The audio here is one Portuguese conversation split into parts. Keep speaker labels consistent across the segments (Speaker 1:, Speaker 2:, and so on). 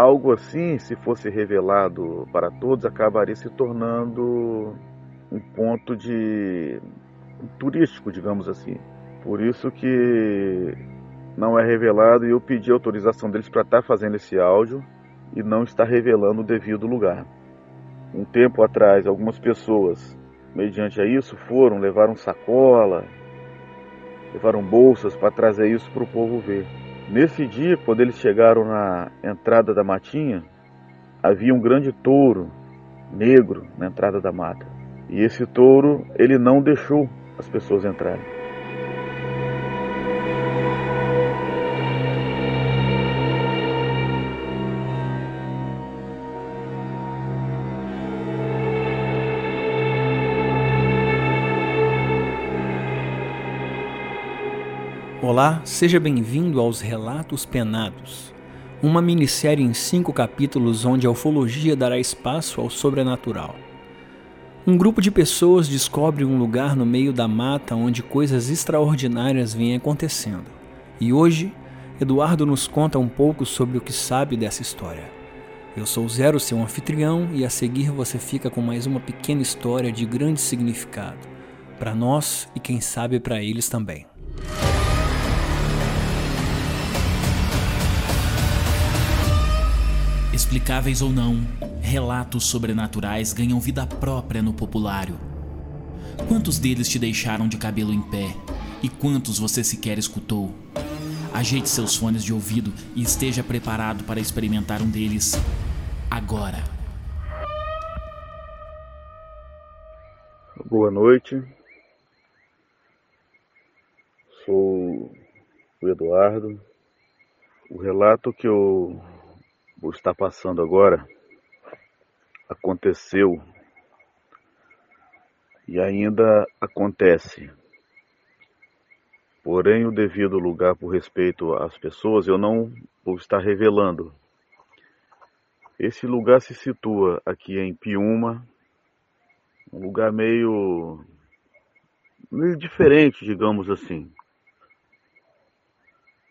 Speaker 1: algo assim, se fosse revelado para todos, acabaria se tornando um ponto de turístico, digamos assim. Por isso que não é revelado e eu pedi autorização deles para estar fazendo esse áudio e não está revelando o devido lugar. Um tempo atrás, algumas pessoas, mediante a isso, foram, levaram sacola, levaram bolsas para trazer isso para o povo ver. Nesse dia, quando eles chegaram na entrada da matinha, havia um grande touro negro na entrada da mata. E esse touro, ele não deixou as pessoas entrarem.
Speaker 2: Olá, seja bem-vindo aos Relatos Penados, uma minissérie em cinco capítulos onde a ufologia dará espaço ao sobrenatural. Um grupo de pessoas descobre um lugar no meio da mata onde coisas extraordinárias vêm acontecendo. E hoje, Eduardo nos conta um pouco sobre o que sabe dessa história. Eu sou Zero, seu anfitrião, e a seguir você fica com mais uma pequena história de grande significado, para nós e quem sabe para eles também.
Speaker 3: Explicáveis ou não, relatos sobrenaturais ganham vida própria no populário. Quantos deles te deixaram de cabelo em pé? E quantos você sequer escutou? Ajeite seus fones de ouvido e esteja preparado para experimentar um deles agora.
Speaker 1: Boa noite. Sou o Eduardo. O relato que eu o está passando agora aconteceu e ainda acontece. Porém, o devido lugar por respeito às pessoas, eu não vou estar revelando. Esse lugar se situa aqui em Piuma, um lugar meio, meio diferente, digamos assim.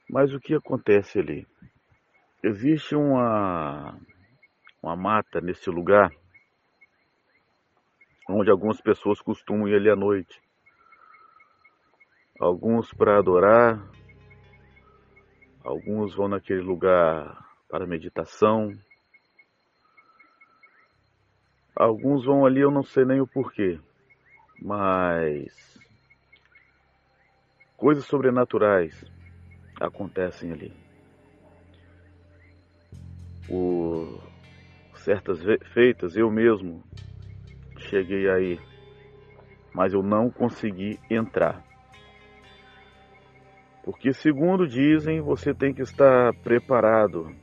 Speaker 1: Mas o que acontece ali? Existe uma, uma mata nesse lugar onde algumas pessoas costumam ir ali à noite. Alguns para adorar, alguns vão naquele lugar para meditação, alguns vão ali, eu não sei nem o porquê, mas coisas sobrenaturais acontecem ali por certas feitas, eu mesmo cheguei aí, mas eu não consegui entrar. Porque, segundo dizem, você tem que estar preparado,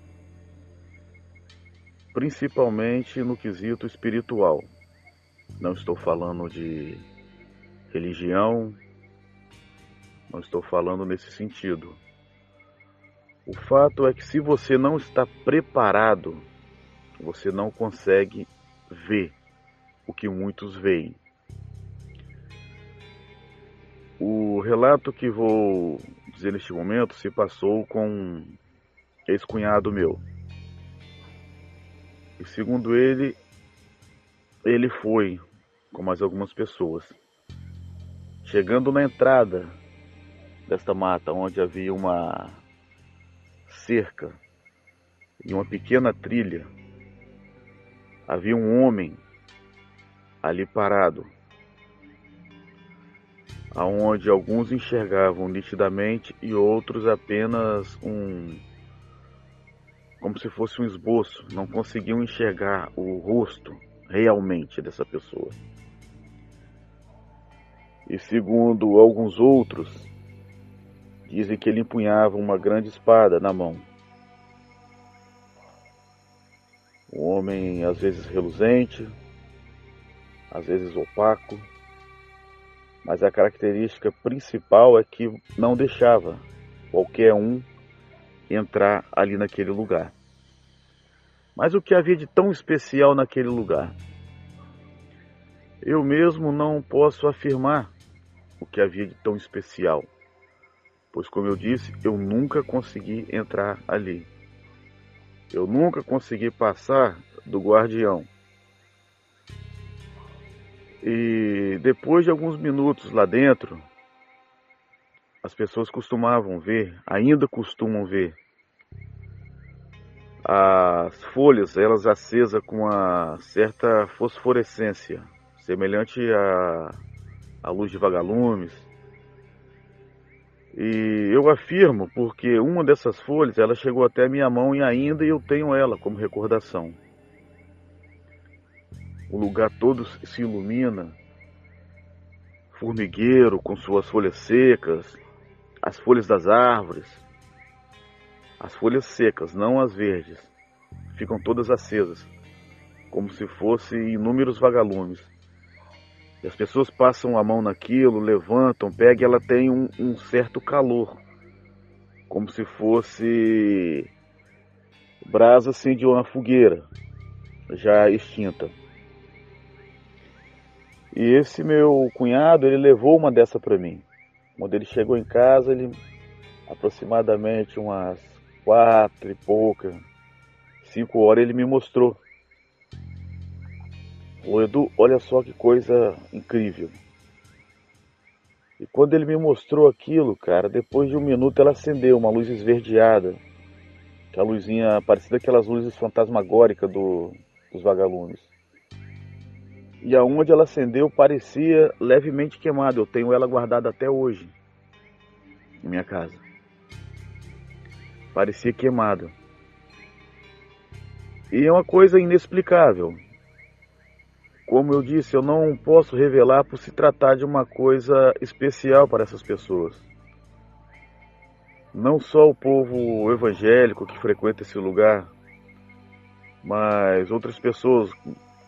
Speaker 1: principalmente no quesito espiritual. Não estou falando de religião, não estou falando nesse sentido o fato é que se você não está preparado, você não consegue ver o que muitos veem. O relato que vou dizer neste momento se passou com um ex-cunhado meu. E segundo ele, ele foi com mais algumas pessoas. Chegando na entrada desta mata, onde havia uma cerca e uma pequena trilha, havia um homem ali parado, aonde alguns enxergavam nitidamente e outros apenas um como se fosse um esboço, não conseguiam enxergar o rosto realmente dessa pessoa. E segundo alguns outros, Dizem que ele empunhava uma grande espada na mão. Um homem às vezes reluzente, às vezes opaco, mas a característica principal é que não deixava qualquer um entrar ali naquele lugar. Mas o que havia de tão especial naquele lugar? Eu mesmo não posso afirmar o que havia de tão especial pois, como eu disse, eu nunca consegui entrar ali. Eu nunca consegui passar do guardião. E depois de alguns minutos lá dentro, as pessoas costumavam ver, ainda costumam ver, as folhas, elas acesas com uma certa fosforescência, semelhante à, à luz de vagalumes. E eu afirmo porque uma dessas folhas, ela chegou até minha mão e ainda eu tenho ela como recordação. O lugar todo se ilumina, formigueiro com suas folhas secas, as folhas das árvores, as folhas secas, não as verdes, ficam todas acesas, como se fossem inúmeros vagalumes. As pessoas passam a mão naquilo, levantam, pegam e ela tem um, um certo calor, como se fosse brasa assim de uma fogueira já extinta. E esse meu cunhado, ele levou uma dessa para mim. Quando ele chegou em casa, ele aproximadamente umas quatro e pouca, cinco horas, ele me mostrou. O Edu, olha só que coisa incrível. E quando ele me mostrou aquilo, cara, depois de um minuto ela acendeu, uma luz esverdeada. Que a luzinha parecida aquelas luzes fantasmagóricas do, dos vagalumes. E aonde ela acendeu parecia levemente queimada. Eu tenho ela guardada até hoje em minha casa parecia queimado. E é uma coisa inexplicável. Como eu disse, eu não posso revelar por se tratar de uma coisa especial para essas pessoas. Não só o povo evangélico que frequenta esse lugar, mas outras pessoas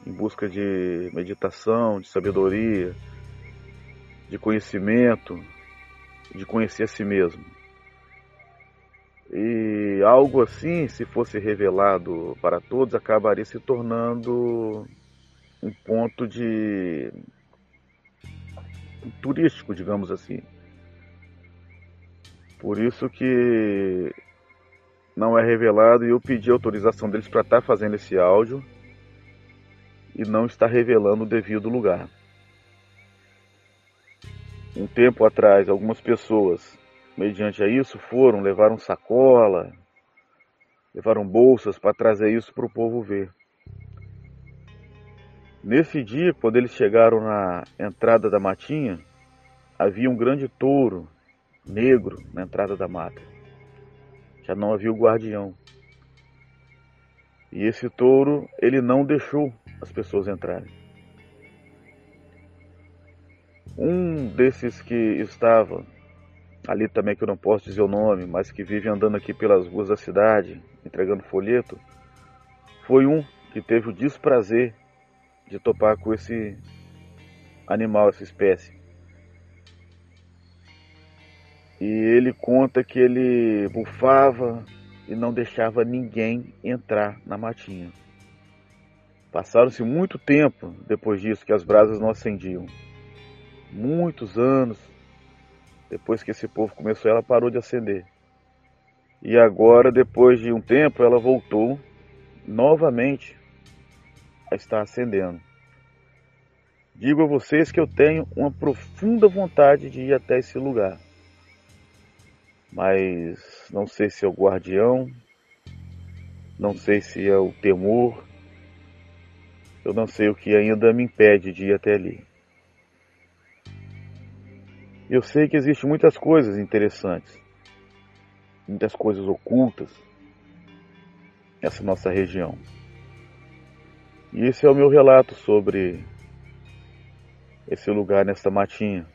Speaker 1: em busca de meditação, de sabedoria, de conhecimento, de conhecer a si mesmo. E algo assim, se fosse revelado para todos, acabaria se tornando um ponto de turístico, digamos assim. Por isso que não é revelado e eu pedi autorização deles para estar tá fazendo esse áudio e não está revelando o devido lugar. Um tempo atrás, algumas pessoas mediante a isso, foram, levaram sacola, levaram bolsas para trazer isso para o povo ver. Nesse dia, quando eles chegaram na entrada da matinha, havia um grande touro negro na entrada da mata. Já não havia o guardião. E esse touro, ele não deixou as pessoas entrarem. Um desses que estava ali também que eu não posso dizer o nome, mas que vive andando aqui pelas ruas da cidade, entregando folheto, foi um que teve o desprazer de topar com esse animal, essa espécie. E ele conta que ele bufava e não deixava ninguém entrar na matinha. Passaram-se muito tempo depois disso que as brasas não acendiam. Muitos anos depois que esse povo começou, ela parou de acender. E agora, depois de um tempo, ela voltou novamente a estar acendendo. Digo a vocês que eu tenho uma profunda vontade de ir até esse lugar. Mas não sei se é o guardião, não sei se é o temor, eu não sei o que ainda me impede de ir até ali. Eu sei que existem muitas coisas interessantes, muitas coisas ocultas nessa nossa região. E esse é o meu relato sobre esse lugar nesta matinha.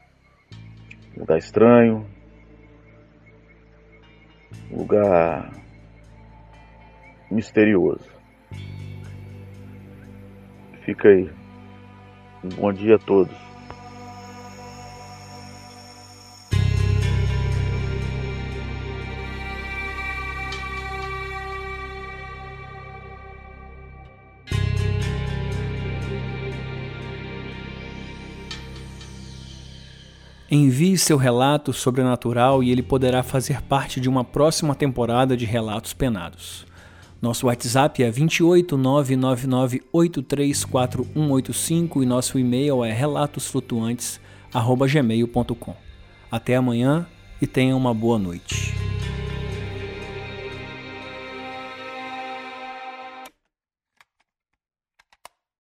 Speaker 1: lugar estranho, lugar misterioso. Fica aí. Um bom dia a todos.
Speaker 2: Envie seu relato sobrenatural e ele poderá fazer parte de uma próxima temporada de Relatos Penados. Nosso WhatsApp é 28999834185 e nosso e-mail é relatosflutuantes@gmail.com. Até amanhã e tenha uma boa noite.